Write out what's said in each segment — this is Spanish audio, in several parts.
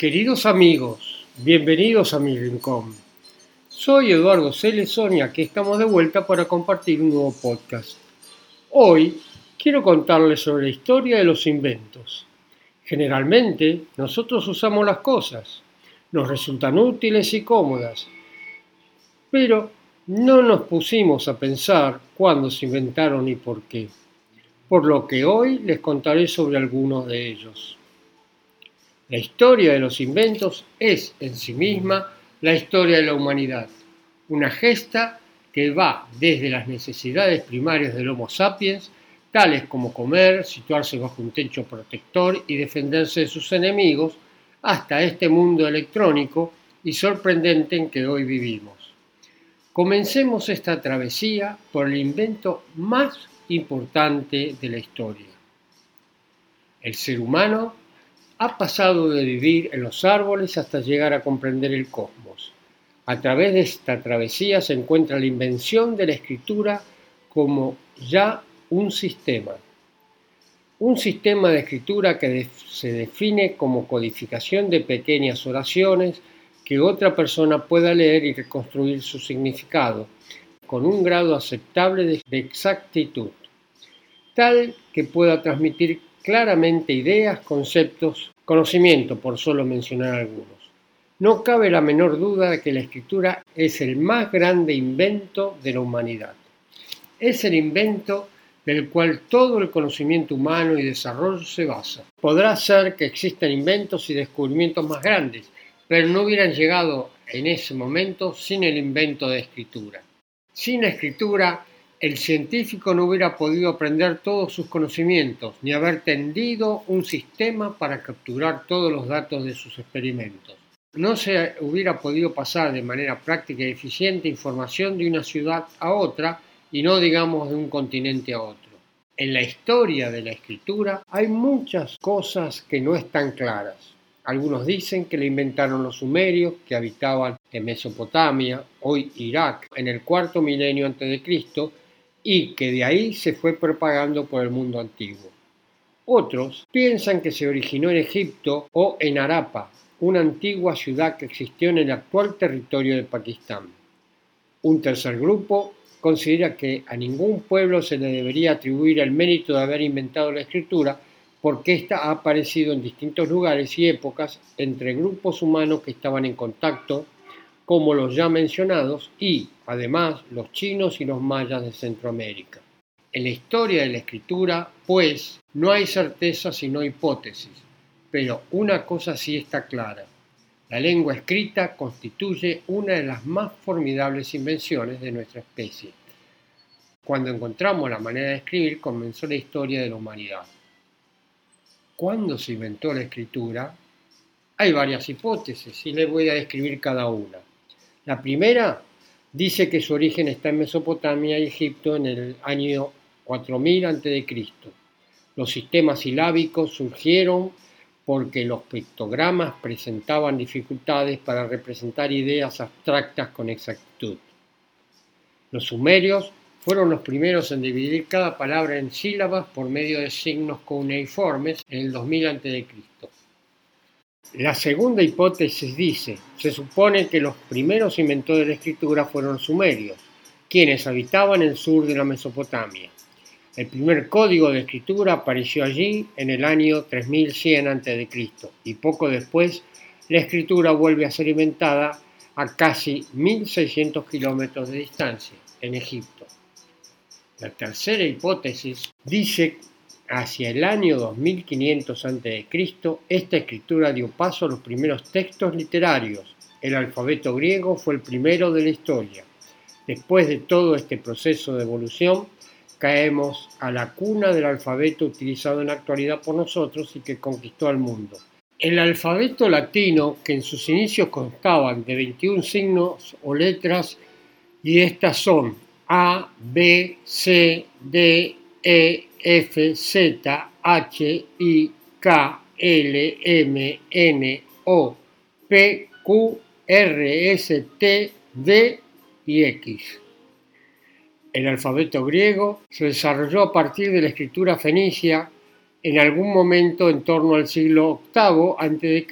Queridos amigos, bienvenidos a mi rincón. Soy Eduardo Celezón y aquí estamos de vuelta para compartir un nuevo podcast. Hoy quiero contarles sobre la historia de los inventos. Generalmente nosotros usamos las cosas, nos resultan útiles y cómodas, pero no nos pusimos a pensar cuándo se inventaron y por qué, por lo que hoy les contaré sobre algunos de ellos. La historia de los inventos es en sí misma la historia de la humanidad, una gesta que va desde las necesidades primarias del Homo sapiens, tales como comer, situarse bajo un techo protector y defenderse de sus enemigos, hasta este mundo electrónico y sorprendente en que hoy vivimos. Comencemos esta travesía por el invento más importante de la historia. El ser humano ha pasado de vivir en los árboles hasta llegar a comprender el cosmos. A través de esta travesía se encuentra la invención de la escritura como ya un sistema. Un sistema de escritura que se define como codificación de pequeñas oraciones que otra persona pueda leer y reconstruir su significado con un grado aceptable de exactitud, tal que pueda transmitir claramente ideas, conceptos, conocimiento, por solo mencionar algunos. No cabe la menor duda de que la escritura es el más grande invento de la humanidad. Es el invento del cual todo el conocimiento humano y desarrollo se basa. Podrá ser que existan inventos y descubrimientos más grandes, pero no hubieran llegado en ese momento sin el invento de escritura. Sin escritura, el científico no hubiera podido aprender todos sus conocimientos, ni haber tendido un sistema para capturar todos los datos de sus experimentos. No se hubiera podido pasar de manera práctica y eficiente información de una ciudad a otra y no digamos de un continente a otro. En la historia de la escritura hay muchas cosas que no están claras. Algunos dicen que le inventaron los sumerios que habitaban en Mesopotamia, hoy Irak, en el cuarto milenio antes de Cristo y que de ahí se fue propagando por el mundo antiguo. Otros piensan que se originó en Egipto o en Arapa, una antigua ciudad que existió en el actual territorio de Pakistán. Un tercer grupo considera que a ningún pueblo se le debería atribuir el mérito de haber inventado la escritura, porque ésta ha aparecido en distintos lugares y épocas entre grupos humanos que estaban en contacto, como los ya mencionados, y, además, los chinos y los mayas de Centroamérica. En la historia de la escritura, pues, no hay certeza sino hipótesis, pero una cosa sí está clara. La lengua escrita constituye una de las más formidables invenciones de nuestra especie. Cuando encontramos la manera de escribir, comenzó la historia de la humanidad cuándo se inventó la escritura, hay varias hipótesis y les voy a describir cada una. La primera dice que su origen está en Mesopotamia y Egipto en el año 4000 a.C. Los sistemas silábicos surgieron porque los pictogramas presentaban dificultades para representar ideas abstractas con exactitud. Los sumerios fueron los primeros en dividir cada palabra en sílabas por medio de signos cuneiformes en el 2000 a.C. La segunda hipótesis dice, se supone que los primeros inventores de la escritura fueron sumerios, quienes habitaban el sur de la Mesopotamia. El primer código de escritura apareció allí en el año 3100 a.C. y poco después la escritura vuelve a ser inventada a casi 1600 kilómetros de distancia, en Egipto. La tercera hipótesis dice hacia el año 2500 a.C., esta escritura dio paso a los primeros textos literarios. El alfabeto griego fue el primero de la historia. Después de todo este proceso de evolución, caemos a la cuna del alfabeto utilizado en la actualidad por nosotros y que conquistó al mundo. El alfabeto latino, que en sus inicios constaban de 21 signos o letras, y estas son a, B, C, D, E, F, Z, H, I, K, L, M, N, O, P, Q, R, S, T, D y X. El alfabeto griego se desarrolló a partir de la escritura fenicia en algún momento en torno al siglo VIII a.C.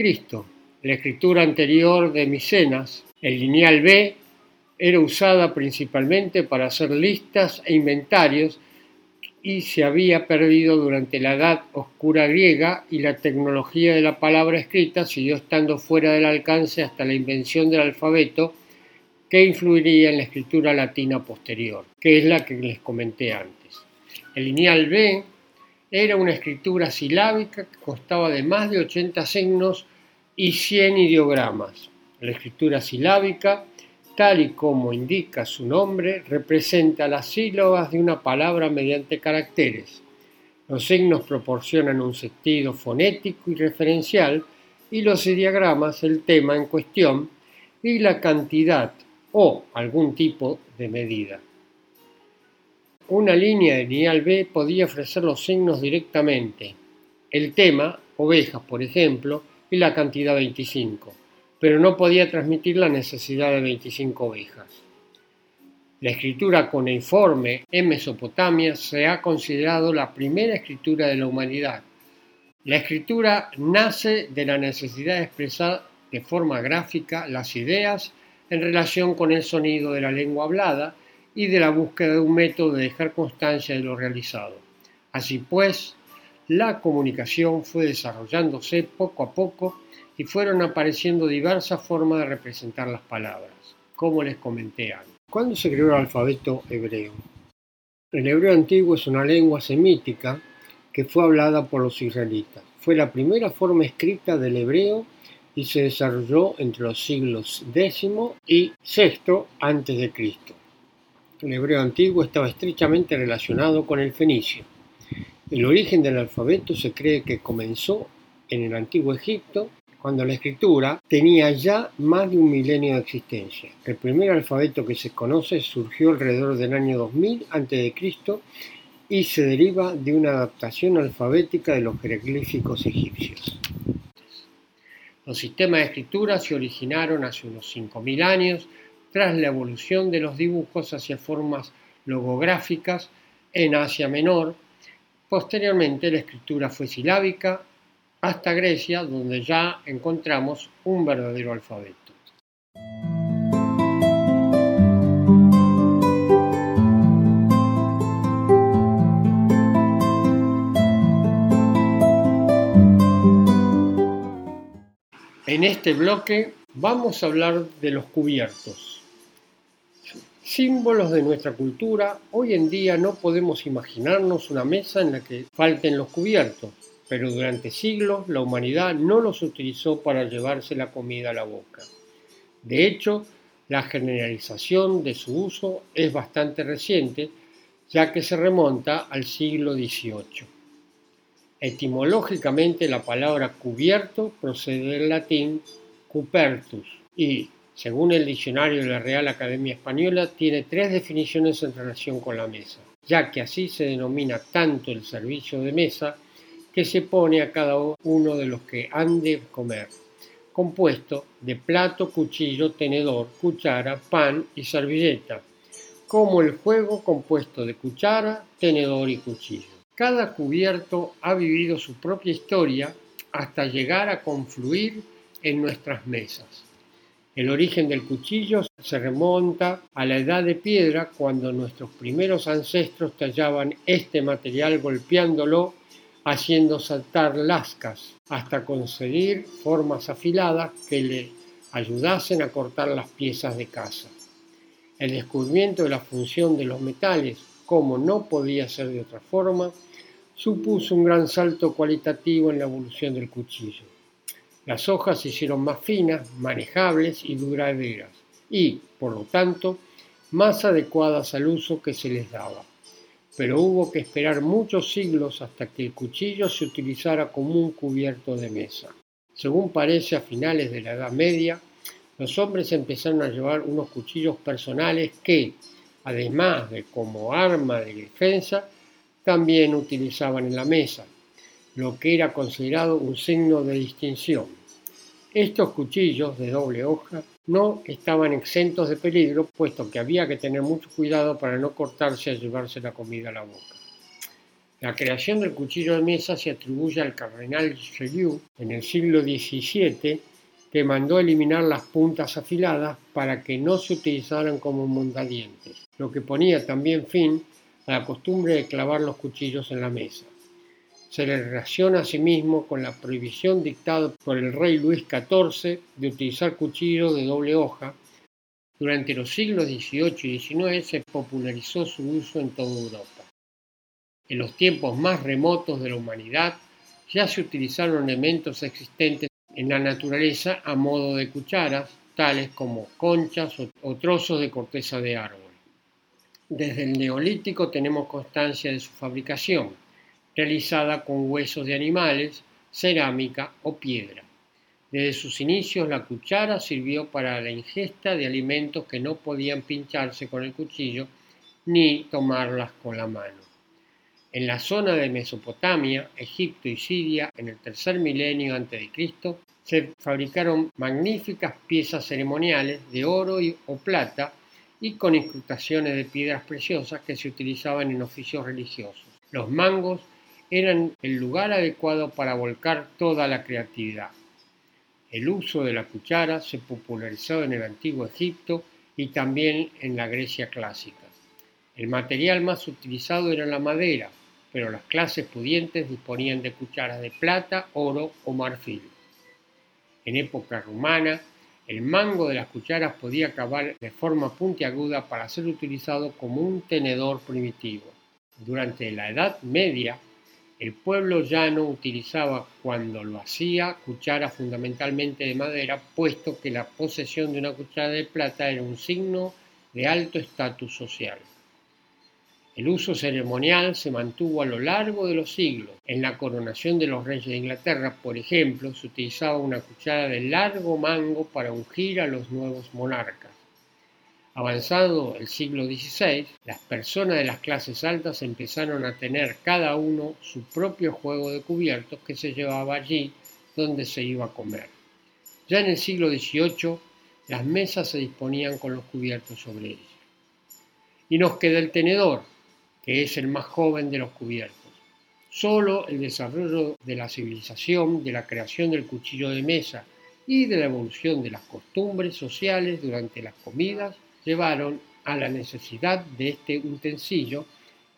La escritura anterior de Micenas, el lineal B, era usada principalmente para hacer listas e inventarios y se había perdido durante la Edad Oscura griega y la tecnología de la palabra escrita siguió estando fuera del alcance hasta la invención del alfabeto que influiría en la escritura latina posterior, que es la que les comenté antes. El lineal B era una escritura silábica que constaba de más de 80 signos y 100 ideogramas. La escritura silábica tal y como indica su nombre, representa las sílabas de una palabra mediante caracteres. Los signos proporcionan un sentido fonético y referencial y los diagramas el tema en cuestión y la cantidad o algún tipo de medida. Una línea de lineal B podía ofrecer los signos directamente, el tema, ovejas por ejemplo, y la cantidad 25 pero no podía transmitir la necesidad de 25 ovejas. La escritura cuneiforme en Mesopotamia se ha considerado la primera escritura de la humanidad. La escritura nace de la necesidad de expresar de forma gráfica las ideas en relación con el sonido de la lengua hablada y de la búsqueda de un método de dejar constancia de lo realizado. Así pues, la comunicación fue desarrollándose poco a poco y fueron apareciendo diversas formas de representar las palabras, como les comenté antes. ¿Cuándo se creó el alfabeto hebreo? El hebreo antiguo es una lengua semítica que fue hablada por los israelitas. Fue la primera forma escrita del hebreo y se desarrolló entre los siglos X y VI antes de Cristo. El hebreo antiguo estaba estrechamente relacionado con el fenicio. El origen del alfabeto se cree que comenzó en el antiguo Egipto cuando la escritura tenía ya más de un milenio de existencia. El primer alfabeto que se conoce surgió alrededor del año 2000 a.C. y se deriva de una adaptación alfabética de los jeroglíficos egipcios. Los sistemas de escritura se originaron hace unos 5.000 años tras la evolución de los dibujos hacia formas logográficas en Asia Menor. Posteriormente la escritura fue silábica hasta Grecia, donde ya encontramos un verdadero alfabeto. En este bloque vamos a hablar de los cubiertos. Símbolos de nuestra cultura, hoy en día no podemos imaginarnos una mesa en la que falten los cubiertos pero durante siglos la humanidad no los utilizó para llevarse la comida a la boca. De hecho, la generalización de su uso es bastante reciente, ya que se remonta al siglo XVIII. Etimológicamente la palabra cubierto procede del latín cupertus y, según el diccionario de la Real Academia Española, tiene tres definiciones en relación con la mesa, ya que así se denomina tanto el servicio de mesa que se pone a cada uno de los que han de comer, compuesto de plato, cuchillo, tenedor, cuchara, pan y servilleta, como el juego compuesto de cuchara, tenedor y cuchillo. Cada cubierto ha vivido su propia historia hasta llegar a confluir en nuestras mesas. El origen del cuchillo se remonta a la edad de piedra cuando nuestros primeros ancestros tallaban este material golpeándolo haciendo saltar lascas hasta conseguir formas afiladas que le ayudasen a cortar las piezas de caza. El descubrimiento de la función de los metales, como no podía ser de otra forma, supuso un gran salto cualitativo en la evolución del cuchillo. Las hojas se hicieron más finas, manejables y duraderas, y, por lo tanto, más adecuadas al uso que se les daba pero hubo que esperar muchos siglos hasta que el cuchillo se utilizara como un cubierto de mesa. Según parece a finales de la Edad Media, los hombres empezaron a llevar unos cuchillos personales que, además de como arma de defensa, también utilizaban en la mesa, lo que era considerado un signo de distinción. Estos cuchillos de doble hoja no estaban exentos de peligro, puesto que había que tener mucho cuidado para no cortarse al llevarse la comida a la boca. La creación del cuchillo de mesa se atribuye al cardenal Richelieu en el siglo XVII que mandó eliminar las puntas afiladas para que no se utilizaran como mondadientes, lo que ponía también fin a la costumbre de clavar los cuchillos en la mesa. Se le relaciona asimismo con la prohibición dictada por el rey Luis XIV de utilizar cuchillos de doble hoja. Durante los siglos XVIII y XIX se popularizó su uso en toda Europa. En los tiempos más remotos de la humanidad ya se utilizaron elementos existentes en la naturaleza a modo de cucharas, tales como conchas o, trozos de corteza de árbol. Desde el neolítico tenemos constancia de su fabricación, realizada con huesos de animales, cerámica o piedra. Desde sus inicios la cuchara sirvió para la ingesta de alimentos que no podían pincharse con el cuchillo ni tomarlas con la mano. En la zona de Mesopotamia, Egipto y Siria, en el tercer milenio a.C., se fabricaron magníficas piezas ceremoniales de oro o plata y con incrustaciones de piedras preciosas que se utilizaban en oficios religiosos. Los mangos eran el lugar adecuado para volcar toda la creatividad. El uso de la cuchara se popularizó en el antiguo Egipto y también en la Grecia clásica. El material más utilizado era la madera, pero las clases pudientes disponían de cucharas de plata, oro o marfil. En época romana, el mango de las cucharas podía acabar de forma puntiaguda para ser utilizado como un tenedor primitivo. Durante la Edad Media, el pueblo llano utilizaba cuando lo hacía cucharas fundamentalmente de madera, puesto que la posesión de una cuchara de plata era un signo de alto estatus social. El uso ceremonial se mantuvo a lo largo de los siglos. En la coronación de los reyes de Inglaterra, por ejemplo, se utilizaba una cuchara de largo mango para ungir a los nuevos monarcas. Avanzado el siglo XVI, las personas de las clases altas empezaron a tener cada uno su propio juego de cubiertos que se llevaba allí donde se iba a comer. Ya en el siglo XVIII, las mesas se disponían con los cubiertos sobre ellas. Y nos queda el tenedor, que es el más joven de los cubiertos. Solo el desarrollo de la civilización, de la creación del cuchillo de mesa y de la evolución de las costumbres sociales durante las comidas llevaron a la necesidad de este utensilio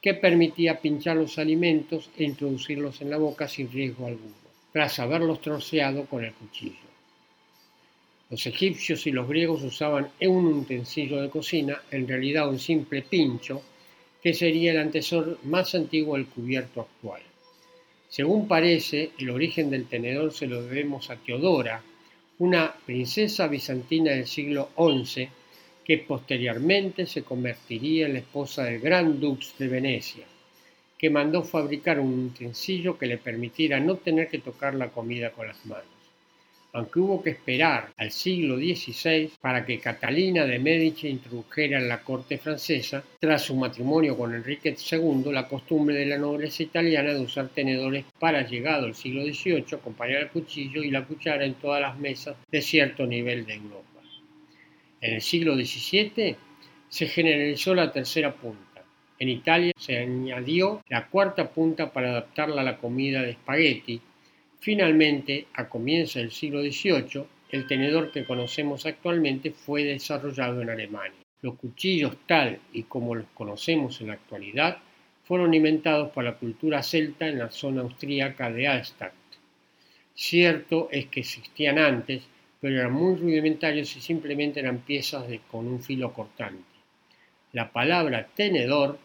que permitía pinchar los alimentos e introducirlos en la boca sin riesgo alguno, tras haberlos troceado con el cuchillo. Los egipcios y los griegos usaban un utensilio de cocina, en realidad un simple pincho, que sería el antecesor más antiguo del cubierto actual. Según parece, el origen del tenedor se lo debemos a Teodora, una princesa bizantina del siglo XI que posteriormente se convertiría en la esposa del gran dux de Venecia, que mandó fabricar un utensilio que le permitiera no tener que tocar la comida con las manos aunque hubo que esperar al siglo XVI para que Catalina de Medici introdujera en la corte francesa, tras su matrimonio con Enrique II, la costumbre de la nobleza italiana de usar tenedores para llegado al siglo XVIII, acompañar el cuchillo y la cuchara en todas las mesas de cierto nivel de Europa. En el siglo XVII se generalizó la tercera punta. En Italia se añadió la cuarta punta para adaptarla a la comida de espagueti, Finalmente, a comienzos del siglo XVIII, el tenedor que conocemos actualmente fue desarrollado en Alemania. Los cuchillos tal y como los conocemos en la actualidad fueron inventados por la cultura celta en la zona austríaca de Alstadt. Cierto es que existían antes, pero eran muy rudimentarios y simplemente eran piezas con un filo cortante. La palabra tenedor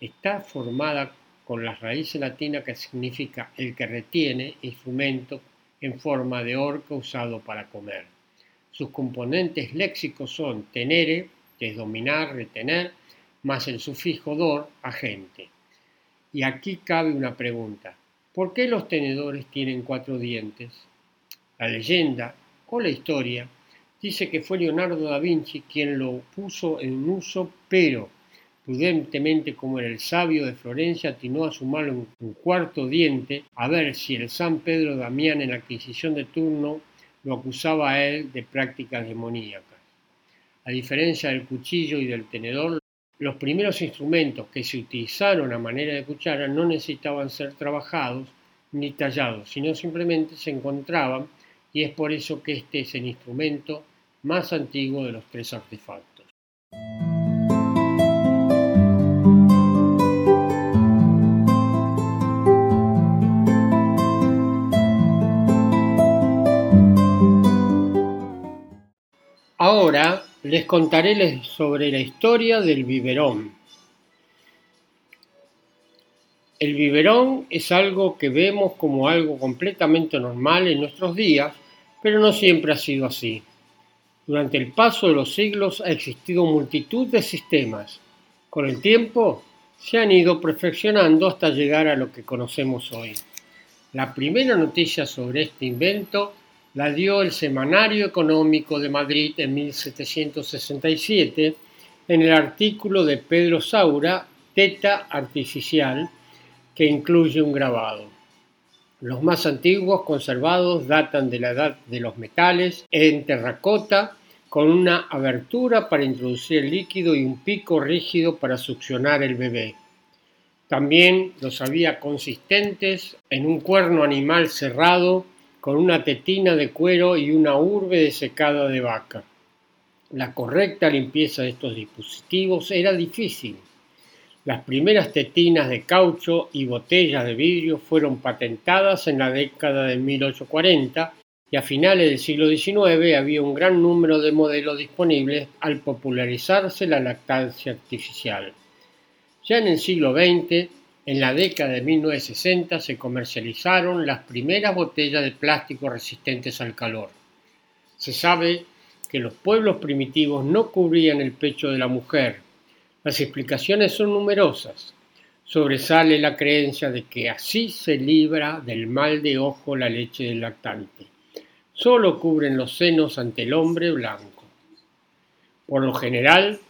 está formada con la raíz latina que significa el que retiene, instrumento en forma de orca usado para comer. Sus componentes léxicos son tenere, que es dominar, retener, más el sufijo dor, agente. Y aquí cabe una pregunta. ¿Por qué los tenedores tienen cuatro dientes? La leyenda o la historia dice que fue Leonardo da Vinci quien lo puso en uso, pero Prudentemente como era el sabio de Florencia, atinó a sumarle un, un cuarto diente a ver si el San Pedro Damián en la adquisición de turno lo acusaba a él de prácticas demoníacas. A diferencia del cuchillo y del tenedor, los primeros instrumentos que se utilizaron a manera de cuchara no necesitaban ser trabajados ni tallados, sino simplemente se encontraban y es por eso que este es el instrumento más antiguo de los tres artefactos. Ahora les contaré sobre la historia del biberón. El biberón es algo que vemos como algo completamente normal en nuestros días, pero no siempre ha sido así. Durante el paso de los siglos ha existido multitud de sistemas. Con el tiempo se han ido perfeccionando hasta llegar a lo que conocemos hoy. La primera noticia sobre este invento la dio el Semanario Económico de Madrid en 1767 en el artículo de Pedro Saura, Teta Artificial, que incluye un grabado. Los más antiguos conservados datan de la edad de los metales en terracota con una abertura para introducir el líquido y un pico rígido para succionar el bebé. También los había consistentes en un cuerno animal cerrado con una tetina de cuero y una urbe desecada de vaca. La correcta limpieza de estos dispositivos era difícil. Las primeras tetinas de caucho y botellas de vidrio fueron patentadas en la década de 1840 y a finales del siglo XIX había un gran número de modelos disponibles al popularizarse la lactancia artificial. Ya en el siglo XX en la década de 1960 se comercializaron las primeras botellas de plástico resistentes al calor. Se sabe que los pueblos primitivos no cubrían el pecho de la mujer. Las explicaciones son numerosas. Sobresale la creencia de que así se libra del mal de ojo la leche del lactante. Solo cubren los senos ante el hombre blanco. Por lo general,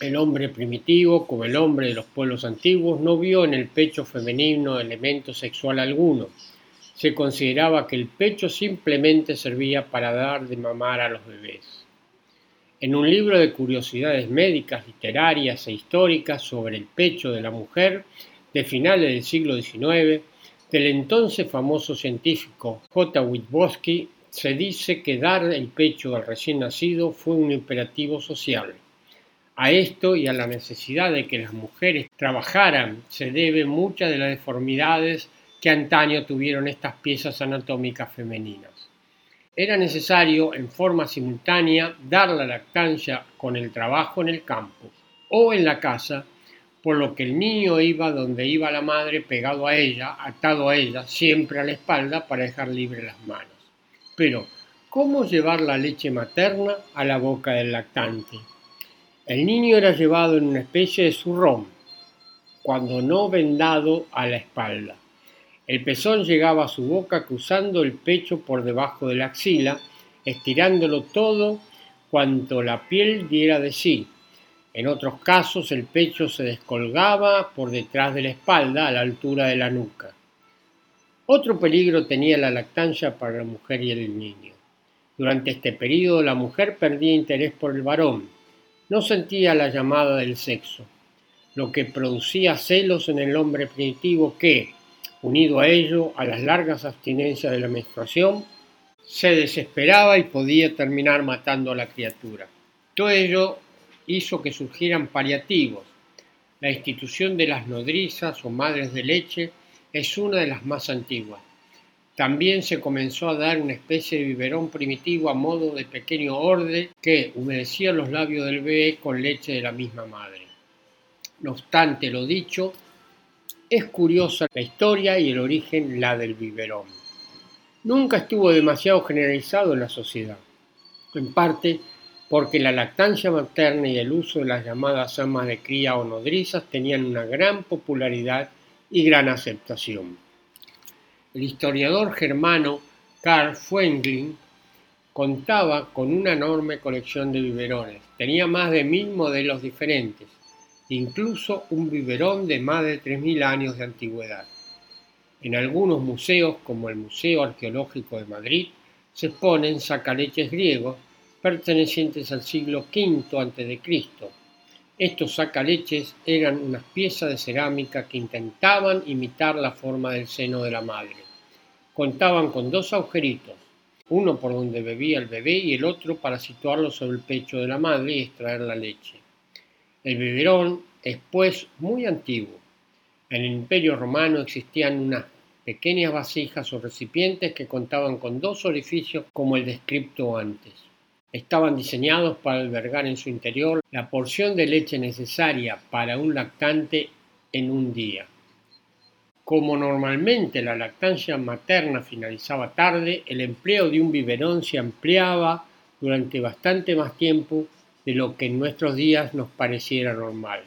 el hombre primitivo, como el hombre de los pueblos antiguos, no vio en el pecho femenino elemento sexual alguno. Se consideraba que el pecho simplemente servía para dar de mamar a los bebés. En un libro de curiosidades médicas, literarias e históricas sobre el pecho de la mujer de finales del siglo XIX, del entonces famoso científico J. Witbowski, se dice que dar el pecho al recién nacido fue un imperativo social. A esto y a la necesidad de que las mujeres trabajaran se deben muchas de las deformidades que antaño tuvieron estas piezas anatómicas femeninas. Era necesario en forma simultánea dar la lactancia con el trabajo en el campo o en la casa, por lo que el niño iba donde iba la madre pegado a ella, atado a ella, siempre a la espalda para dejar libre las manos. Pero, ¿cómo llevar la leche materna a la boca del lactante? El niño era llevado en una especie de zurrón, cuando no vendado a la espalda. El pezón llegaba a su boca cruzando el pecho por debajo de la axila, estirándolo todo cuanto la piel diera de sí. En otros casos el pecho se descolgaba por detrás de la espalda a la altura de la nuca. Otro peligro tenía la lactancia para la mujer y el niño. Durante este periodo la mujer perdía interés por el varón, no sentía la llamada del sexo, lo que producía celos en el hombre primitivo que, unido a ello a las largas abstinencias de la menstruación, se desesperaba y podía terminar matando a la criatura. Todo ello hizo que surgieran paliativos. La institución de las nodrizas o madres de leche es una de las más antiguas. También se comenzó a dar una especie de biberón primitivo a modo de pequeño orde que humedecía los labios del bebé con leche de la misma madre. No obstante lo dicho, es curiosa la historia y el origen la del biberón. Nunca estuvo demasiado generalizado en la sociedad, en parte porque la lactancia materna y el uso de las llamadas amas de cría o nodrizas tenían una gran popularidad y gran aceptación. El historiador germano Karl Fuenglin contaba con una enorme colección de biberones. Tenía más de mil modelos diferentes, incluso un biberón de más de 3.000 años de antigüedad. En algunos museos, como el Museo Arqueológico de Madrid, se exponen sacaleches griegos pertenecientes al siglo V a.C. Estos sacaleches eran unas piezas de cerámica que intentaban imitar la forma del seno de la madre. Contaban con dos agujeritos, uno por donde bebía el bebé y el otro para situarlo sobre el pecho de la madre y extraer la leche. El biberón es pues muy antiguo. En el Imperio Romano existían unas pequeñas vasijas o recipientes que contaban con dos orificios como el descripto antes. Estaban diseñados para albergar en su interior la porción de leche necesaria para un lactante en un día. Como normalmente la lactancia materna finalizaba tarde, el empleo de un biberón se ampliaba durante bastante más tiempo de lo que en nuestros días nos pareciera normal.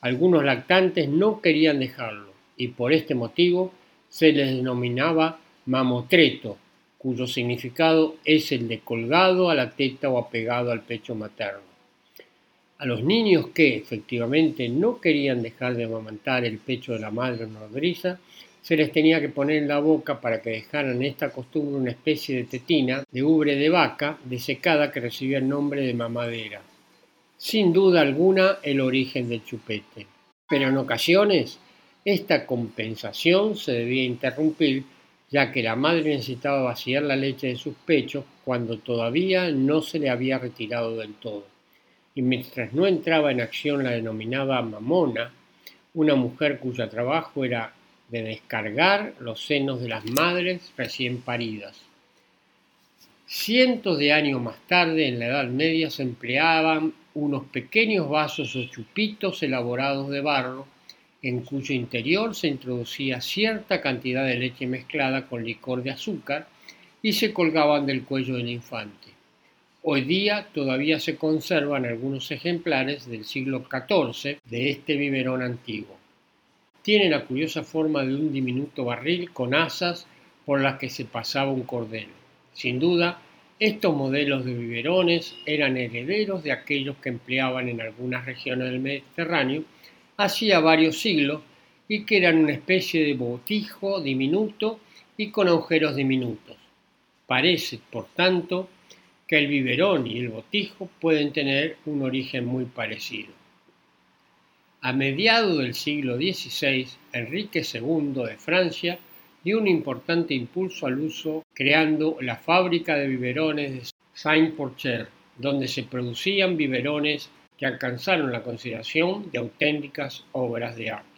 Algunos lactantes no querían dejarlo y por este motivo se les denominaba mamotreto, cuyo significado es el de colgado a la teta o apegado al pecho materno. A los niños que efectivamente no querían dejar de amamantar el pecho de la madre nodriza, se les tenía que poner en la boca para que dejaran esta costumbre una especie de tetina de ubre de vaca desecada que recibía el nombre de mamadera. Sin duda alguna el origen del chupete. Pero en ocasiones esta compensación se debía interrumpir ya que la madre necesitaba vaciar la leche de sus pechos cuando todavía no se le había retirado del todo y mientras no entraba en acción la denominada mamona, una mujer cuyo trabajo era de descargar los senos de las madres recién paridas. Cientos de años más tarde, en la Edad Media, se empleaban unos pequeños vasos o chupitos elaborados de barro, en cuyo interior se introducía cierta cantidad de leche mezclada con licor de azúcar y se colgaban del cuello del infante. Hoy día todavía se conservan algunos ejemplares del siglo XIV de este biberón antiguo. Tiene la curiosa forma de un diminuto barril con asas por las que se pasaba un cordel. Sin duda, estos modelos de biberones eran herederos de aquellos que empleaban en algunas regiones del Mediterráneo hacía varios siglos y que eran una especie de botijo diminuto y con agujeros diminutos. Parece, por tanto, el biberón y el botijo pueden tener un origen muy parecido. A mediados del siglo XVI, Enrique II de Francia dio un importante impulso al uso creando la fábrica de biberones de Saint-Porcher, donde se producían biberones que alcanzaron la consideración de auténticas obras de arte.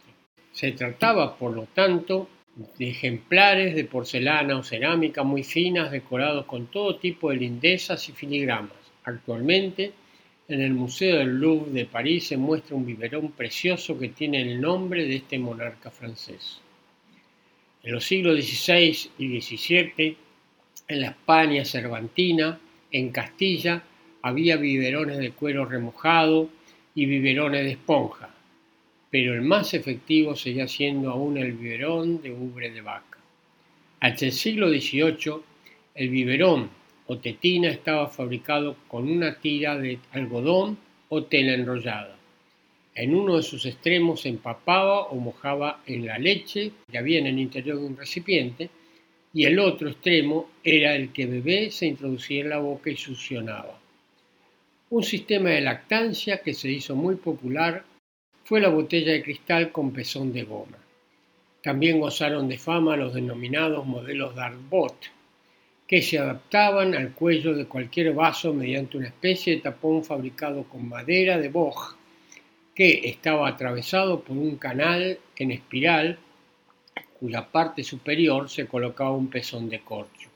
Se trataba, por lo tanto, de ejemplares de porcelana o cerámica muy finas decorados con todo tipo de lindezas y filigramas. Actualmente, en el Museo del Louvre de París se muestra un biberón precioso que tiene el nombre de este monarca francés. En los siglos XVI y XVII, en la España cervantina, en Castilla, había biberones de cuero remojado y biberones de esponja pero el más efectivo seguía siendo aún el biberón de ubre de vaca. Hasta el siglo XVIII, el biberón o tetina estaba fabricado con una tira de algodón o tela enrollada. En uno de sus extremos se empapaba o mojaba en la leche que había en el interior de un recipiente y el otro extremo era el que bebé se introducía en la boca y succionaba. Un sistema de lactancia que se hizo muy popular fue la botella de cristal con pezón de goma. También gozaron de fama los denominados modelos Dartbot, que se adaptaban al cuello de cualquier vaso mediante una especie de tapón fabricado con madera de boj, que estaba atravesado por un canal en espiral cuya parte superior se colocaba un pezón de corcho.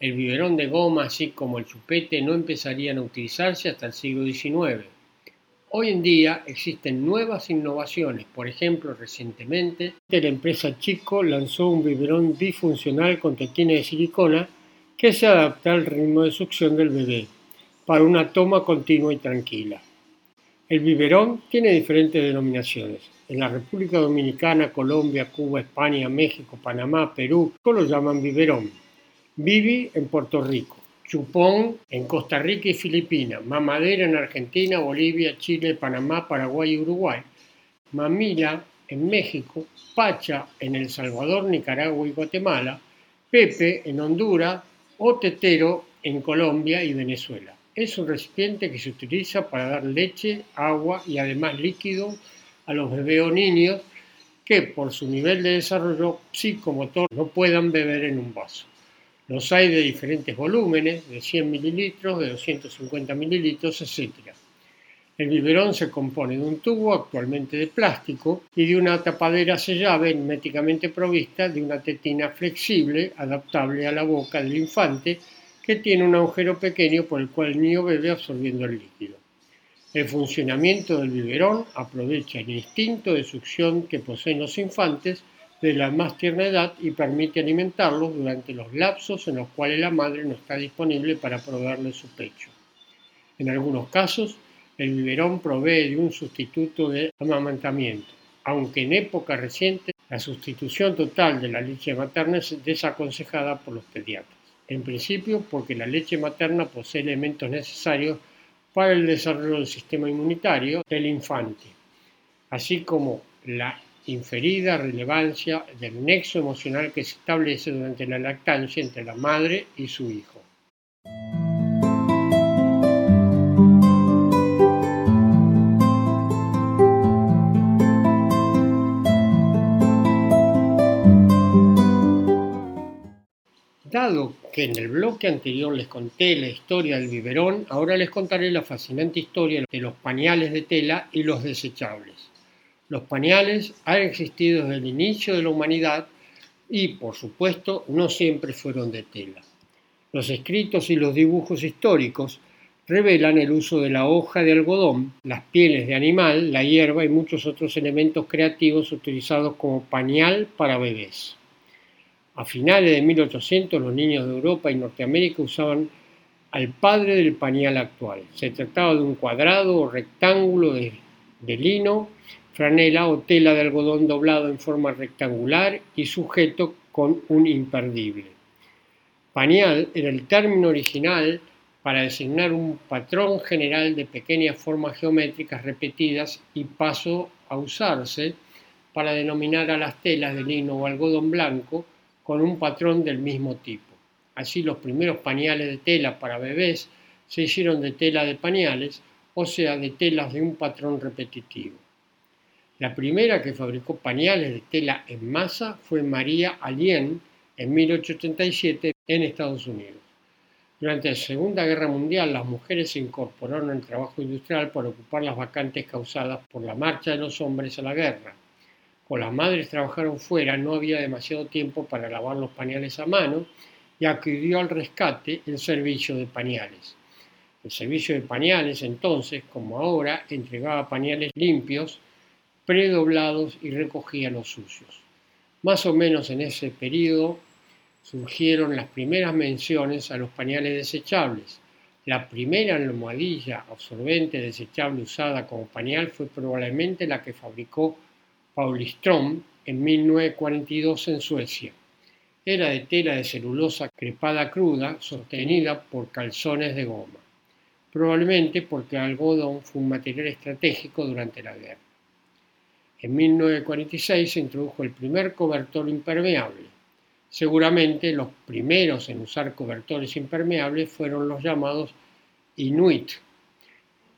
El biberón de goma, así como el chupete, no empezarían a utilizarse hasta el siglo XIX, Hoy en día existen nuevas innovaciones. Por ejemplo, recientemente la empresa Chico lanzó un biberón bifuncional con tetina de silicona que se adapta al ritmo de succión del bebé para una toma continua y tranquila. El biberón tiene diferentes denominaciones. En la República Dominicana, Colombia, Cuba, España, México, Panamá, Perú, lo llaman biberón. Bibi en Puerto Rico. Chupón en Costa Rica y Filipinas, mamadera en Argentina, Bolivia, Chile, Panamá, Paraguay y Uruguay, mamila en México, pacha en El Salvador, Nicaragua y Guatemala, pepe en Honduras o tetero en Colombia y Venezuela. Es un recipiente que se utiliza para dar leche, agua y además líquido a los bebés o niños que por su nivel de desarrollo psicomotor no puedan beber en un vaso. Los hay de diferentes volúmenes, de 100 mililitros, de 250 mililitros, etc. El biberón se compone de un tubo actualmente de plástico y de una tapadera sellada herméticamente provista de una tetina flexible adaptable a la boca del infante que tiene un agujero pequeño por el cual el niño bebe absorbiendo el líquido. El funcionamiento del biberón aprovecha el instinto de succión que poseen los infantes de la más tierna edad y permite alimentarlos durante los lapsos en los cuales la madre no está disponible para proveerle su pecho. En algunos casos, el biberón provee de un sustituto de amamantamiento, aunque en época reciente la sustitución total de la leche materna es desaconsejada por los pediatras. En principio, porque la leche materna posee elementos necesarios para el desarrollo del sistema inmunitario del infante, así como la inferida relevancia del nexo emocional que se establece durante la lactancia entre la madre y su hijo. Dado que en el bloque anterior les conté la historia del biberón, ahora les contaré la fascinante historia de los pañales de tela y los desechables. Los pañales han existido desde el inicio de la humanidad y, por supuesto, no siempre fueron de tela. Los escritos y los dibujos históricos revelan el uso de la hoja de algodón, las pieles de animal, la hierba y muchos otros elementos creativos utilizados como pañal para bebés. A finales de 1800 los niños de Europa y Norteamérica usaban al padre del pañal actual. Se trataba de un cuadrado o rectángulo de, de lino franela o tela de algodón doblado en forma rectangular y sujeto con un imperdible. Pañal era el término original para designar un patrón general de pequeñas formas geométricas repetidas y pasó a usarse para denominar a las telas de lino o algodón blanco con un patrón del mismo tipo. Así los primeros pañales de tela para bebés se hicieron de tela de pañales, o sea, de telas de un patrón repetitivo. La primera que fabricó pañales de tela en masa fue María Alien en 1837 en Estados Unidos. Durante la Segunda Guerra Mundial, las mujeres se incorporaron al trabajo industrial para ocupar las vacantes causadas por la marcha de los hombres a la guerra. Cuando las madres trabajaron fuera, no había demasiado tiempo para lavar los pañales a mano y acudió al rescate el servicio de pañales. El servicio de pañales, entonces, como ahora, entregaba pañales limpios predoblados y recogía los sucios. Más o menos en ese periodo surgieron las primeras menciones a los pañales desechables. La primera almohadilla absorbente desechable usada como pañal fue probablemente la que fabricó Paulistrom en 1942 en Suecia. Era de tela de celulosa crepada cruda sostenida por calzones de goma, probablemente porque el algodón fue un material estratégico durante la guerra. En 1946 se introdujo el primer cobertor impermeable. Seguramente los primeros en usar cobertores impermeables fueron los llamados Inuit,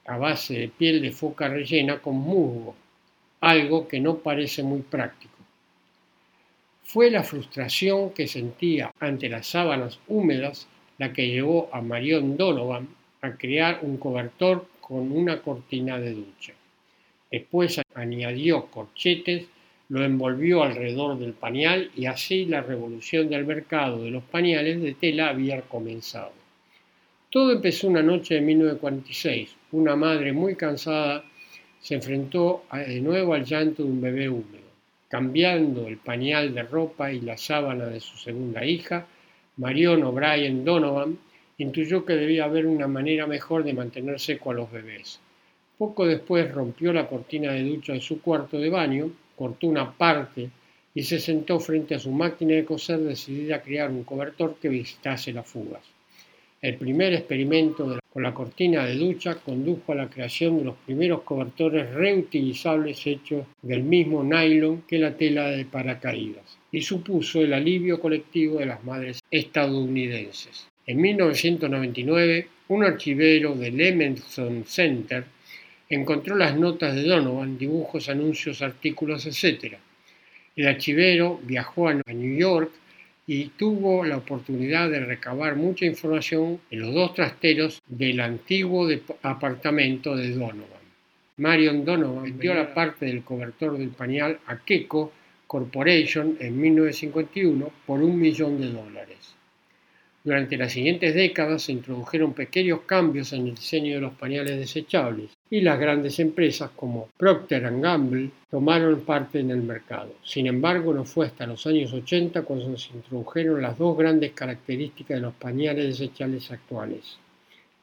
a base de piel de foca rellena con musgo, algo que no parece muy práctico. Fue la frustración que sentía ante las sábanas húmedas la que llevó a Marion Donovan a crear un cobertor con una cortina de ducha. Después añadió corchetes, lo envolvió alrededor del pañal y así la revolución del mercado de los pañales de tela había comenzado. Todo empezó una noche de 1946. Una madre muy cansada se enfrentó de nuevo al llanto de un bebé húmedo. Cambiando el pañal de ropa y la sábana de su segunda hija, Marion O'Brien Donovan intuyó que debía haber una manera mejor de mantener seco a los bebés. Poco después rompió la cortina de ducha de su cuarto de baño, cortó una parte y se sentó frente a su máquina de coser decidida a crear un cobertor que visitase las fugas. El primer experimento con la cortina de ducha condujo a la creación de los primeros cobertores reutilizables hechos del mismo nylon que la tela de paracaídas y supuso el alivio colectivo de las madres estadounidenses. En 1999, un archivero del Emerson Center encontró las notas de Donovan, dibujos, anuncios, artículos, etc. El archivero viajó a New York y tuvo la oportunidad de recabar mucha información en los dos trasteros del antiguo apartamento de Donovan. Marion Donovan vendió la parte del cobertor del pañal a Keiko Corporation en 1951 por un millón de dólares. Durante las siguientes décadas se introdujeron pequeños cambios en el diseño de los pañales desechables y las grandes empresas como Procter Gamble tomaron parte en el mercado. Sin embargo, no fue hasta los años 80 cuando se introdujeron las dos grandes características de los pañales desechables actuales,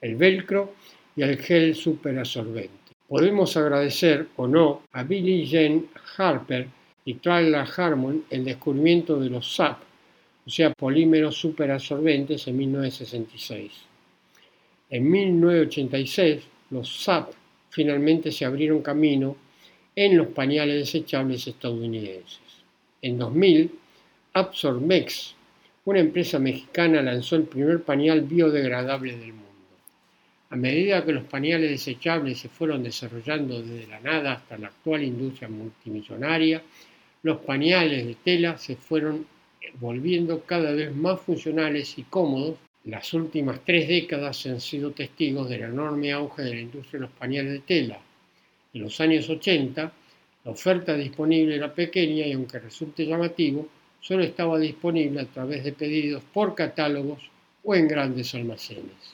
el velcro y el gel superabsorbente. Podemos agradecer o no a Billy Jane Harper y Tyler Harmon el descubrimiento de los SAP o sea, polímeros superabsorbentes en 1966. En 1986, los SAP finalmente se abrieron camino en los pañales desechables estadounidenses. En 2000, Absormex, una empresa mexicana, lanzó el primer pañal biodegradable del mundo. A medida que los pañales desechables se fueron desarrollando desde la nada hasta la actual industria multimillonaria, los pañales de tela se fueron volviendo cada vez más funcionales y cómodos, las últimas tres décadas han sido testigos del enorme auge de la industria de los de tela. En los años 80, la oferta disponible era pequeña y aunque resulte llamativo, solo estaba disponible a través de pedidos por catálogos o en grandes almacenes.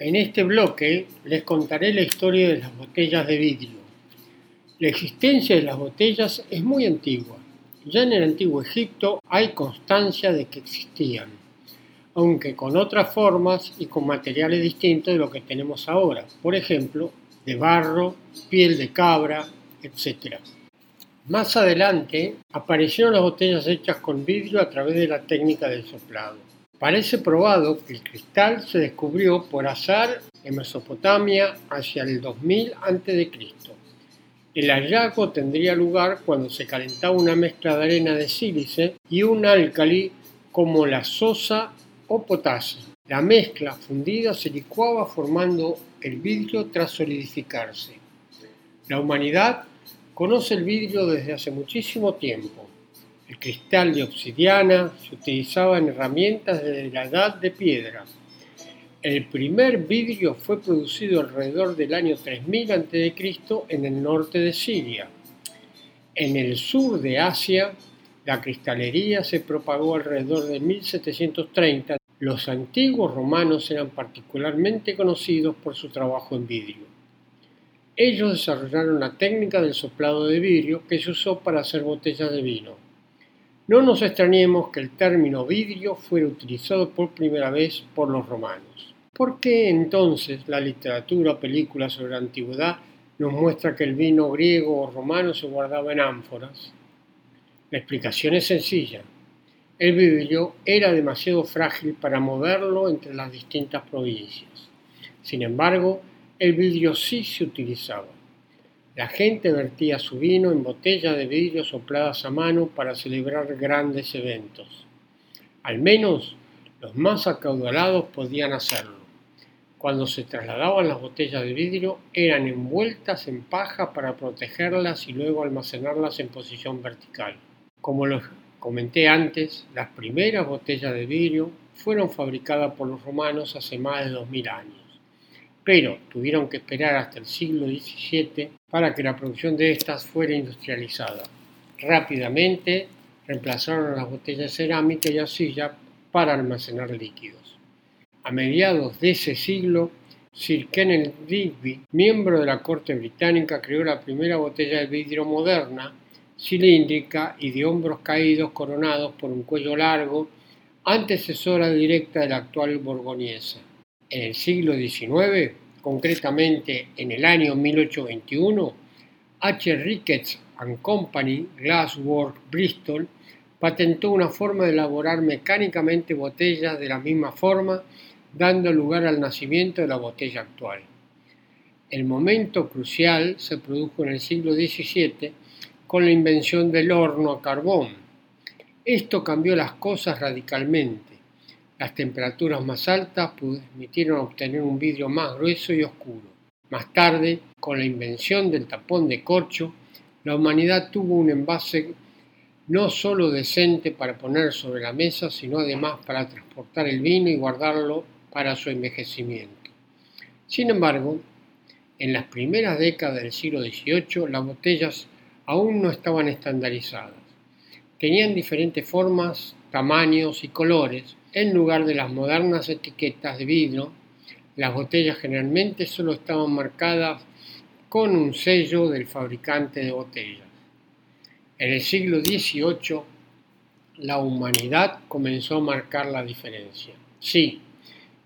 En este bloque les contaré la historia de las botellas de vidrio. La existencia de las botellas es muy antigua. Ya en el antiguo Egipto hay constancia de que existían, aunque con otras formas y con materiales distintos de lo que tenemos ahora, por ejemplo, de barro, piel de cabra, etc. Más adelante aparecieron las botellas hechas con vidrio a través de la técnica del soplado. Parece probado que el cristal se descubrió por azar en Mesopotamia hacia el 2000 a.C. El hallazgo tendría lugar cuando se calentaba una mezcla de arena de sílice y un álcali como la sosa o potasa. La mezcla fundida se licuaba formando el vidrio tras solidificarse. La humanidad conoce el vidrio desde hace muchísimo tiempo. El cristal de obsidiana se utilizaba en herramientas desde la edad de piedra. El primer vidrio fue producido alrededor del año 3000 a.C. en el norte de Siria. En el sur de Asia, la cristalería se propagó alrededor de 1730. Los antiguos romanos eran particularmente conocidos por su trabajo en vidrio. Ellos desarrollaron la técnica del soplado de vidrio que se usó para hacer botellas de vino. No nos extrañemos que el término vidrio fuera utilizado por primera vez por los romanos. ¿Por qué entonces la literatura o película sobre la antigüedad nos muestra que el vino griego o romano se guardaba en ánforas? La explicación es sencilla. El vidrio era demasiado frágil para moverlo entre las distintas provincias. Sin embargo, el vidrio sí se utilizaba. La gente vertía su vino en botellas de vidrio sopladas a mano para celebrar grandes eventos. Al menos los más acaudalados podían hacerlo. Cuando se trasladaban las botellas de vidrio eran envueltas en paja para protegerlas y luego almacenarlas en posición vertical. Como lo comenté antes, las primeras botellas de vidrio fueron fabricadas por los romanos hace más de 2000 años pero tuvieron que esperar hasta el siglo XVII para que la producción de estas fuera industrializada. Rápidamente reemplazaron las botellas cerámicas y arcilla para almacenar líquidos. A mediados de ese siglo, Sir Kenneth Digby, miembro de la corte británica, creó la primera botella de vidrio moderna, cilíndrica y de hombros caídos coronados por un cuello largo, antecesora directa de la actual borgoñesa en el siglo XIX, concretamente en el año 1821, H. Ricketts Company, Glasswork, Bristol, patentó una forma de elaborar mecánicamente botellas de la misma forma, dando lugar al nacimiento de la botella actual. El momento crucial se produjo en el siglo XVII con la invención del horno a carbón. Esto cambió las cosas radicalmente Las temperaturas más altas permitieron obtener un vidrio más grueso y oscuro. Más tarde, con la invención del tapón de corcho, la humanidad tuvo un envase no solo decente para poner sobre la mesa, sino además para transportar el vino y guardarlo para su envejecimiento. Sin embargo, en las primeras décadas del siglo XVIII las botellas aún no estaban estandarizadas. Tenían diferentes formas, tamaños y colores. En lugar de las modernas etiquetas de vidrio, las botellas generalmente solo estaban marcadas con un sello del fabricante de botellas. En el siglo XVIII, la humanidad comenzó a marcar la diferencia. Sí,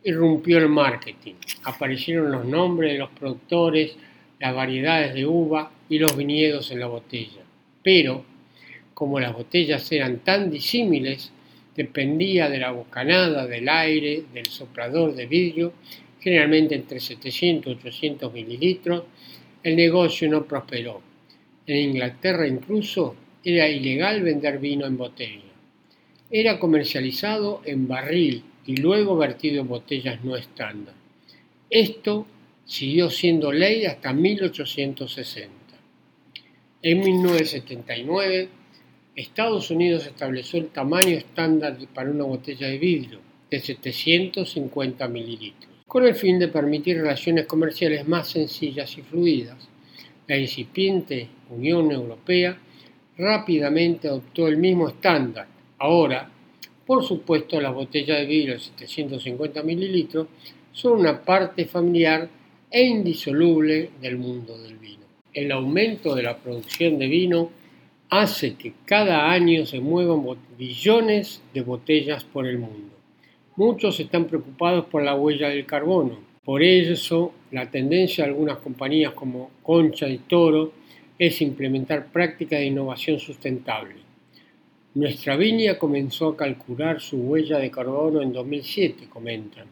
irrumpió el marketing. Aparecieron los nombres de los productores, las variedades de uva y los viñedos en la botella. Pero, como las botellas eran tan disímiles, dependía de la bocanada, del aire, del soplador de vidrio, generalmente entre 700 y 800 mililitros, el negocio no prosperó. En Inglaterra incluso era ilegal vender vino en botella. Era comercializado en barril y luego vertido en botellas no estándar. Esto siguió siendo ley hasta 1860. En 1979, Estados Unidos estableció el tamaño estándar para una botella de vidrio de 750 mililitros, con el fin de permitir relaciones comerciales más sencillas y fluidas. La incipiente Unión Europea rápidamente adoptó el mismo estándar. Ahora, por supuesto, las botellas de vidrio de 750 mililitros son una parte familiar e indisoluble del mundo del vino. El aumento de la producción de vino hace que cada año se muevan billones de botellas por el mundo. Muchos están preocupados por la huella del carbono. Por eso, la tendencia de algunas compañías como Concha y Toro es implementar prácticas de innovación sustentable. Nuestra viña comenzó a calcular su huella de carbono en 2007, comentan,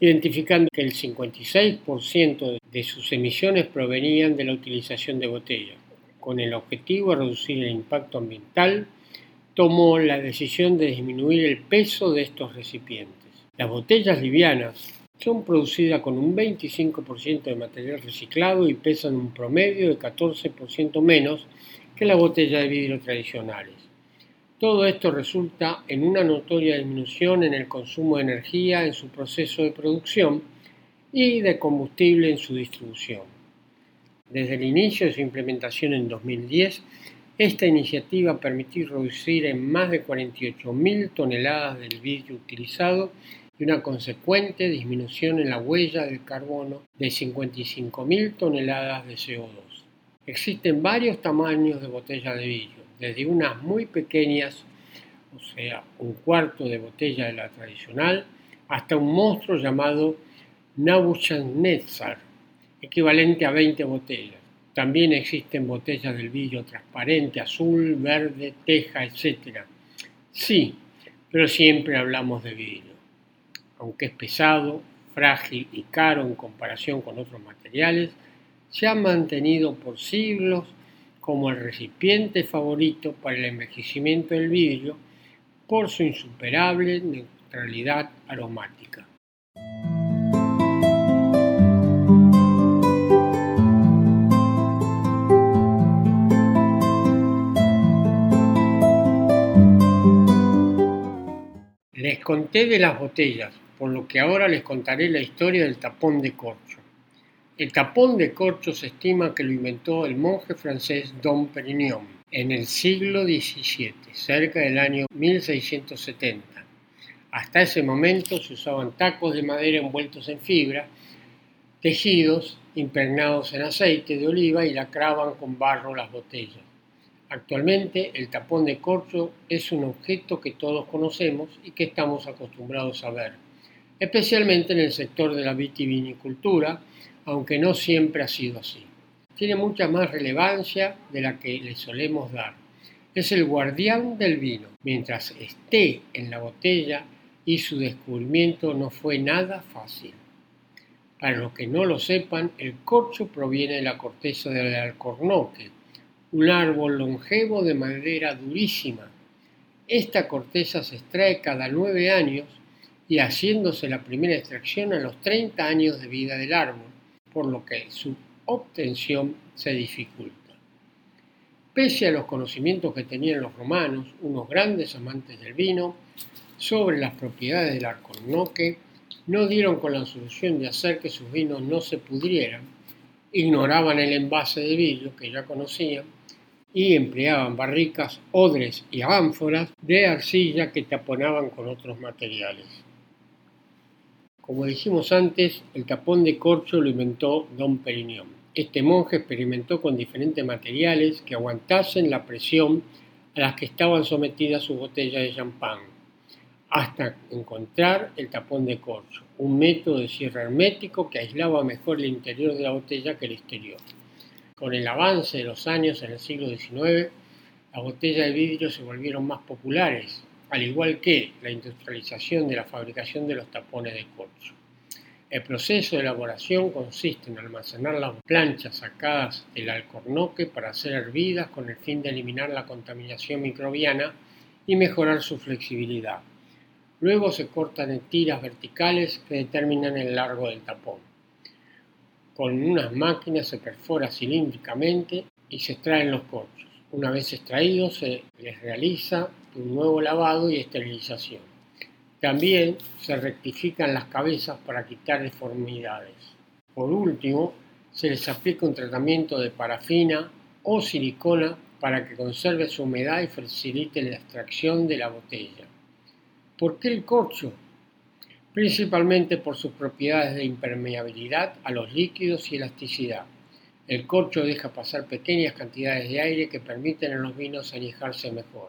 identificando que el 56% de sus emisiones provenían de la utilización de botellas. Con el objetivo de reducir el impacto ambiental, tomó la decisión de disminuir el peso de estos recipientes. Las botellas livianas son producidas con un 25% de material reciclado y pesan un promedio de 14% menos que las botellas de vidrio tradicionales. Todo esto resulta en una notoria disminución en el consumo de energía en su proceso de producción y de combustible en su distribución. Desde el inicio de su implementación en 2010, esta iniciativa permitió reducir en más de 48.000 toneladas del vidrio utilizado y una consecuente disminución en la huella del carbono de 55.000 toneladas de CO2. Existen varios tamaños de botellas de vidrio desde unas muy pequeñas, o sea, un cuarto de botella de la tradicional, hasta un monstruo llamado Nabuchodonosor, equivalente a 20 botellas. También existen botellas del vidrio transparente, azul, verde, teja, etc. Sí, pero siempre hablamos de vidrio. Aunque es pesado, frágil y caro en comparación con otros materiales, se ha mantenido por siglos como el recipiente favorito para el envejecimiento del vidrio por su insuperable neutralidad aromática. Les conté de las botellas, por lo que ahora les contaré la historia del tapón de corcho. El tapón de corcho se estima que lo inventó el monje francés Dom Perignon en el siglo XVII, cerca del año 1670. Hasta ese momento se usaban tacos de madera envueltos en fibra, tejidos impregnados en aceite de oliva y lacraban con barro las botellas. Actualmente el tapón de corcho es un objeto que todos conocemos y que estamos acostumbrados a ver, especialmente en el sector de la vitivinicultura, aunque no siempre ha sido así. Tiene mucha más relevancia de la que le solemos dar. Es el guardián del vino. Mientras esté en la botella y su descubrimiento no fue nada fácil. Para los que no lo sepan, el corcho proviene de la corteza del alcornoque, un árbol longevo de madera durísima. Esta corteza se extrae cada nueve años y haciéndose la primera extracción a los 30 años de vida del árbol, por lo que su obtención se dificulta. Pese a los conocimientos que tenían los romanos, unos grandes amantes del vino, sobre las propiedades del alcornoque, no dieron con la solución de hacer que sus vinos no se pudrieran, ignoraban el envase de vidrio que ya conocían y empleaban barricas, odres y ánforas de arcilla que taponaban con otros materiales. Como dijimos antes, el tapón de corcho lo inventó Don Perignon. Este monje experimentó con diferentes materiales que aguantasen la presión a las que estaban sometidas sus botellas de champán, hasta encontrar el tapón de corcho, un método de cierre hermético que aislaba mejor el interior de la botella que el exterior. Con el avance de los años en el siglo XIX, las botellas de vidrio se volvieron más populares, al igual que la industrialización de la fabricación de los tapones de corcho. El proceso de elaboración consiste en almacenar las planchas sacadas del alcornoque para ser hervidas con el fin de eliminar la contaminación microbiana y mejorar su flexibilidad. Luego se cortan en tiras verticales que determinan el largo del tapón. Con unas máquinas se perfora cilíndricamente y se extraen los corchos. Una vez extraídos se les realiza un nuevo lavado y esterilización. También se rectifican las cabezas para quitar deformidades. Por último, se les aplica un tratamiento de parafina o silicona para que conserve su humedad y facilite la extracción de la botella. ¿Por qué el corcho? Principalmente por sus propiedades de impermeabilidad a los líquidos y elasticidad. El corcho deja pasar pequeñas cantidades de aire que permiten a los vinos añejarse mejor.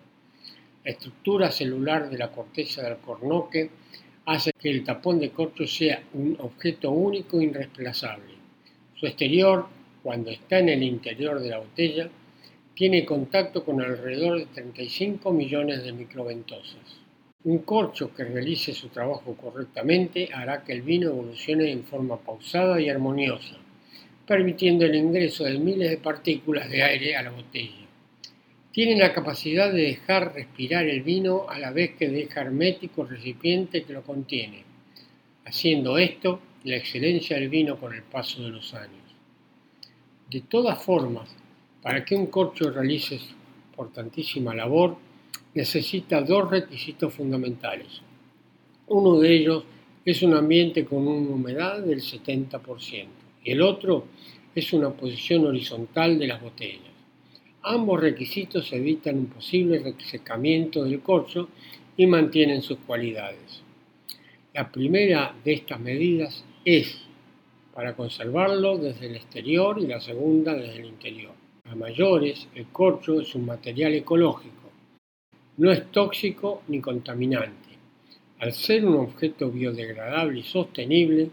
La estructura celular de la corteza del cornoque hace que el tapón de corcho sea un objeto único e irreemplazable. Su exterior, cuando está en el interior de la botella, tiene contacto con alrededor de 35 millones de microventosas. Un corcho que realice su trabajo correctamente hará que el vino evolucione en forma pausada y armoniosa, permitiendo el ingreso de miles de partículas de aire a la botella tiene la capacidad de dejar respirar el vino a la vez que deja hermético el recipiente que lo contiene, haciendo esto la excelencia del vino con el paso de los años. De todas formas, para que un corcho realice importantísima labor, necesita dos requisitos fundamentales. Uno de ellos es un ambiente con una humedad del 70% y el otro es una posición horizontal de las botellas. Ambos requisitos evitan un posible resecamiento del corcho y mantienen sus cualidades. La primera de estas medidas es para conservarlo desde el exterior y la segunda desde el interior. A mayores, el corcho es un material ecológico. No es tóxico ni contaminante. Al ser un objeto biodegradable y sostenible,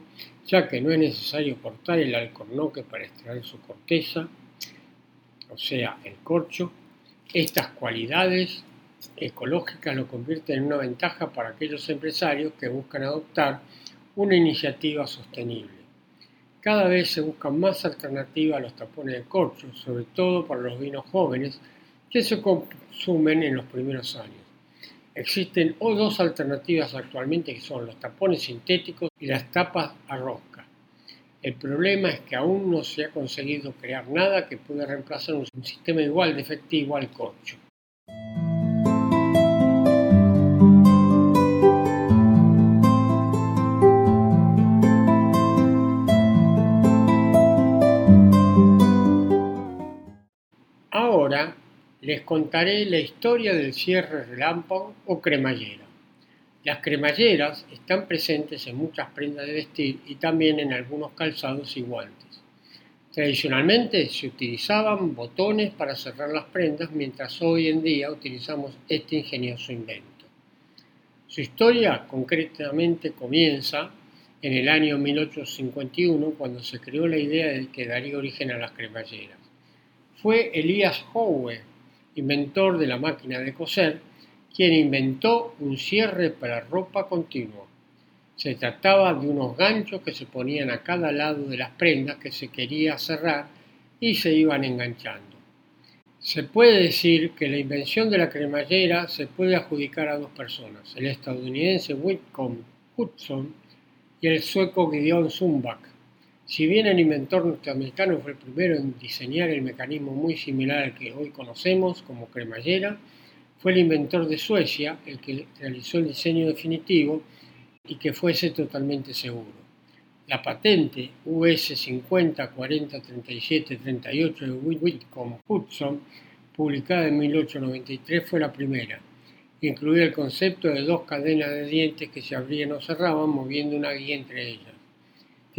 ya que no es necesario cortar el alcornoque para extraer su corteza, o sea, el corcho, estas cualidades ecológicas lo convierten en una ventaja para aquellos empresarios que buscan adoptar una iniciativa sostenible. Cada vez se buscan más alternativas a los tapones de corcho, sobre todo para los vinos jóvenes que se consumen en los primeros años. Existen dos alternativas actualmente que son los tapones sintéticos y las tapas a rosca. El problema es que aún no se ha conseguido crear nada que pueda reemplazar un sistema igual de efectivo al corcho. Ahora les contaré la historia del cierre relámpago o cremallera. Las cremalleras están presentes en muchas prendas de vestir y también en algunos calzados y guantes. Tradicionalmente se utilizaban botones para cerrar las prendas, mientras hoy en día utilizamos este ingenioso invento. Su historia concretamente comienza en el año 1851, cuando se creó la idea de que daría origen a las cremalleras. Fue Elias Howe, inventor de la máquina de coser, quien inventó un cierre para ropa continua. Se trataba de unos ganchos que se ponían a cada lado de las prendas que se quería cerrar y se iban enganchando. Se puede decir que la invención de la cremallera se puede adjudicar a dos personas, el estadounidense Whitcomb Hudson y el sueco Gideon Zumbach. Si bien el inventor norteamericano fue el primero en diseñar el mecanismo muy similar al que hoy conocemos como cremallera, fue el inventor de Suecia el que realizó el diseño definitivo y que fuese totalmente seguro. La patente US 50 40 37 38 de Whitcomb Hudson, publicada en 1893, fue la primera. Incluía el concepto de dos cadenas de dientes que se abrían o cerraban moviendo una guía entre ellas.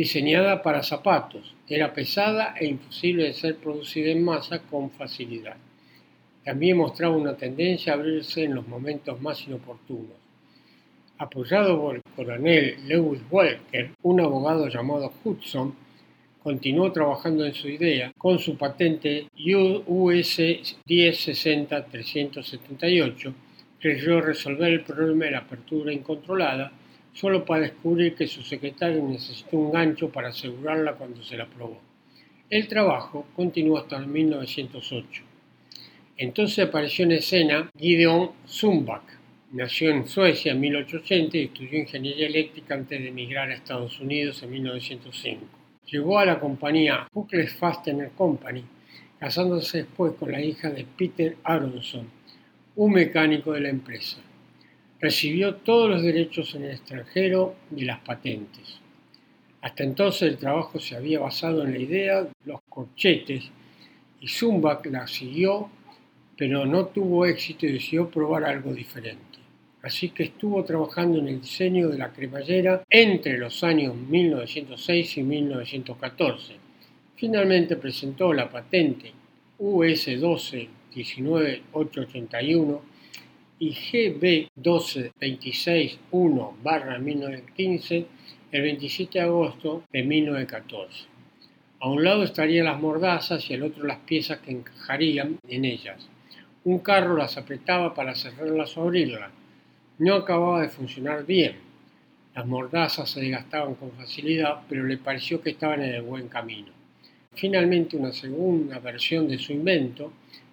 Diseñada para zapatos, era pesada e imposible de ser producida en masa con facilidad. También mostraba una tendencia a abrirse en los momentos más inoportunos apoyado por el coronel Lewis Walker, un abogado llamado Hudson, continuó trabajando en su idea con su patente US 1060-378, creyó resolver el problema de la apertura incontrolada solo para descubrir que su secretario necesitó un gancho para asegurarla cuando se la probó. El trabajo continuó hasta 1908. Entonces apareció en escena Gideon Zumbach, Nació en Suecia en 1880 y estudió ingeniería eléctrica antes de emigrar a Estados Unidos en 1905. Llegó a la compañía Huckles Fastener Company, casándose después con la hija de Peter Aronson, un mecánico de la empresa. Recibió todos los derechos en el extranjero y las patentes. Hasta entonces el trabajo se había basado en la idea de los corchetes y Zumbach la siguió, pero no tuvo éxito y decidió probar algo diferente así que estuvo trabajando en el diseño de la cremallera entre los años 1906 y 1914. Finalmente presentó la patente US 12 19881 y GB 12 1 1915 el 27 de agosto de 1914. A un lado estarían las mordazas y al otro las piezas que encajarían en ellas. Un carro las apretaba para cerrarlas o abrirlas no acababa de funcionar bien. Las mordazas se desgastaban con facilidad, pero le pareció que estaban en el buen camino. Finalmente, una segunda versión de su invento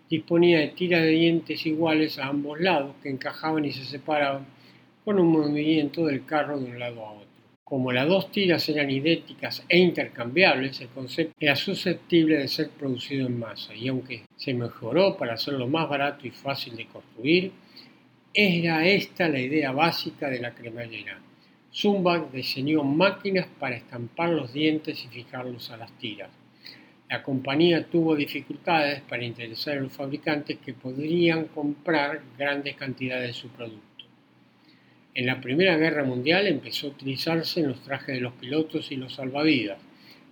disponía de tiras de dientes iguales a ambos lados que encajaban y se separaban con un movimiento del carro de un lado a otro. Como las dos tiras eran idénticas e intercambiables, el concepto era susceptible de ser producido en masa y aunque se mejoró para hacerlo más barato y fácil de construir, era esta la idea básica de la cremallera. Zumbach diseñó máquinas para estampar los dientes y fijarlos a las tiras. La compañía tuvo dificultades para interesar a los fabricantes que podrían comprar grandes cantidades de su producto. En la Primera Guerra Mundial empezó a utilizarse en los trajes de los pilotos y los salvavidas,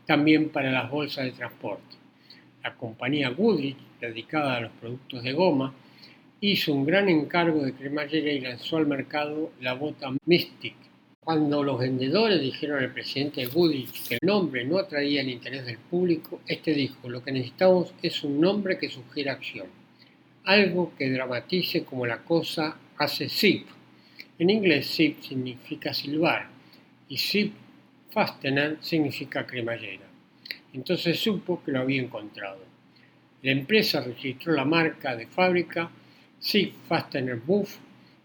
también para las bolsas de transporte. La compañía Goodrich, dedicada a los productos de goma, hizo un gran encargo de cremallera y lanzó al mercado la bota Mystic. Cuando los vendedores dijeron al presidente Goodrich que el nombre no atraía el interés del público, este dijo, lo que necesitamos es un nombre que sugiera acción, algo que dramatice como la cosa hace zip. En inglés zip significa silbar y zip fastener significa cremallera. Entonces supo que lo había encontrado. La empresa registró la marca de fábrica Sí, Fastener Buff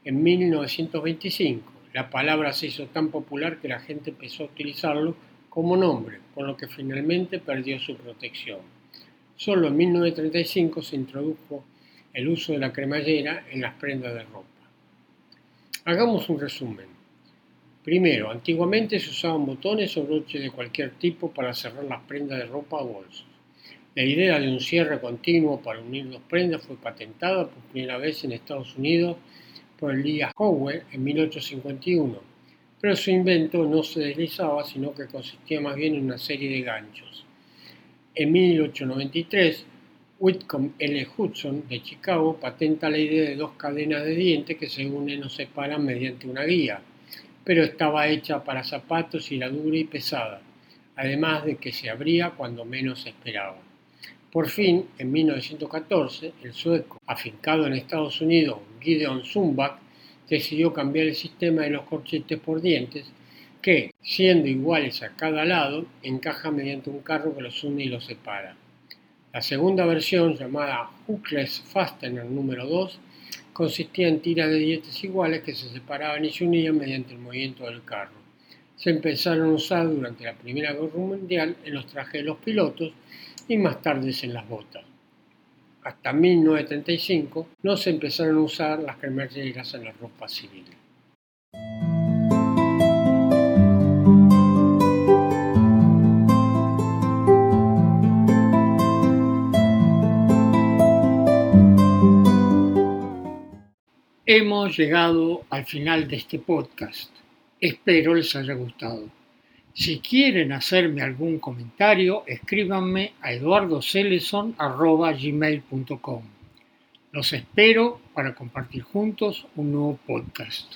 en 1925. La palabra se hizo tan popular que la gente empezó a utilizarlo como nombre, con lo que finalmente perdió su protección. Solo en 1935 se introdujo el uso de la cremallera en las prendas de ropa. Hagamos un resumen. Primero, antiguamente se usaban botones o broches de cualquier tipo para cerrar las prendas de ropa o bolsos. La idea de un cierre continuo para unir dos prendas fue patentada por primera vez en Estados Unidos por Elias Howe en 1851, pero su invento no se deslizaba, sino que consistía más bien en una serie de ganchos. En 1893, Whitcomb L. Hudson de Chicago patenta la idea de dos cadenas de dientes que se unen o separan mediante una guía, pero estaba hecha para zapatos y era dura y pesada, además de que se abría cuando menos esperaba. Por fin, en 1914, el sueco, afincado en Estados Unidos, Gideon Zumbach, decidió cambiar el sistema de los corchetes por dientes, que, siendo iguales a cada lado, encaja mediante un carro que los une y los separa. La segunda versión, llamada Hookless Fastener número 2, consistía en tiras de dietes iguales que se separaban y se unían mediante el movimiento del carro. Se empezaron a usar durante la Primera Guerra Mundial en los trajes de los pilotos y más tarde en las botas. Hasta 1935 no se empezaron a usar las cremalleras en la ropa civil. Hemos llegado al final de este podcast. Espero les haya gustado. Si quieren hacerme algún comentario, escríbanme a eduardoceleson.gmail.com. Los espero para compartir juntos un nuevo podcast.